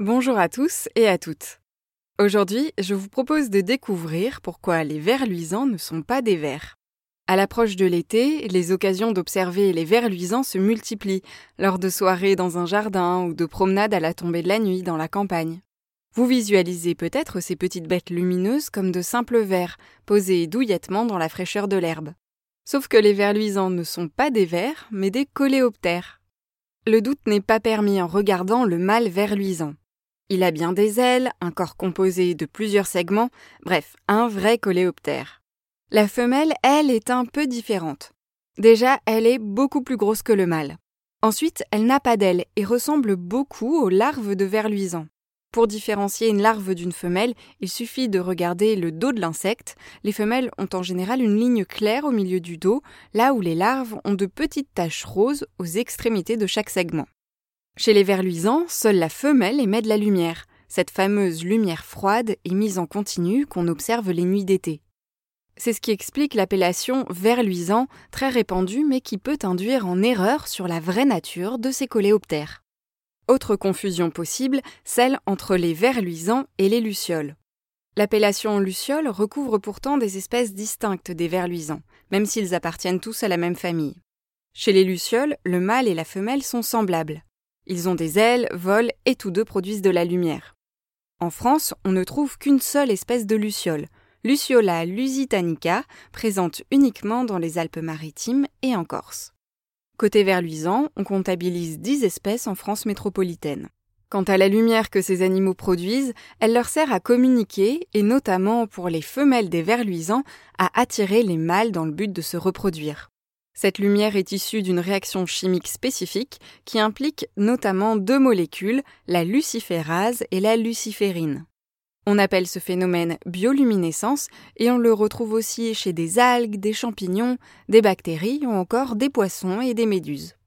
Bonjour à tous et à toutes. Aujourd'hui, je vous propose de découvrir pourquoi les vers luisants ne sont pas des vers. À l'approche de l'été, les occasions d'observer les vers luisants se multiplient lors de soirées dans un jardin ou de promenades à la tombée de la nuit dans la campagne. Vous visualisez peut-être ces petites bêtes lumineuses comme de simples vers posés douillettement dans la fraîcheur de l'herbe. Sauf que les vers luisants ne sont pas des vers, mais des coléoptères. Le doute n'est pas permis en regardant le mâle ver luisant. Il a bien des ailes, un corps composé de plusieurs segments, bref, un vrai coléoptère. La femelle, elle, est un peu différente. Déjà, elle est beaucoup plus grosse que le mâle. Ensuite, elle n'a pas d'ailes et ressemble beaucoup aux larves de vers luisant. Pour différencier une larve d'une femelle, il suffit de regarder le dos de l'insecte. Les femelles ont en général une ligne claire au milieu du dos, là où les larves ont de petites taches roses aux extrémités de chaque segment. Chez les vers luisants, seule la femelle émet de la lumière, cette fameuse lumière froide et mise en continu qu'on observe les nuits d'été. C'est ce qui explique l'appellation ver luisant, très répandue mais qui peut induire en erreur sur la vraie nature de ces coléoptères. Autre confusion possible, celle entre les vers luisants et les lucioles. L'appellation luciole recouvre pourtant des espèces distinctes des vers luisants, même s'ils appartiennent tous à la même famille. Chez les lucioles, le mâle et la femelle sont semblables. Ils ont des ailes, volent et tous deux produisent de la lumière. En France, on ne trouve qu'une seule espèce de luciole, Luciola lusitanica, présente uniquement dans les Alpes-Maritimes et en Corse. Côté verluisant, on comptabilise 10 espèces en France métropolitaine. Quant à la lumière que ces animaux produisent, elle leur sert à communiquer et notamment pour les femelles des verluisants à attirer les mâles dans le but de se reproduire. Cette lumière est issue d'une réaction chimique spécifique qui implique notamment deux molécules, la luciférase et la luciférine. On appelle ce phénomène bioluminescence et on le retrouve aussi chez des algues, des champignons, des bactéries ou encore des poissons et des méduses.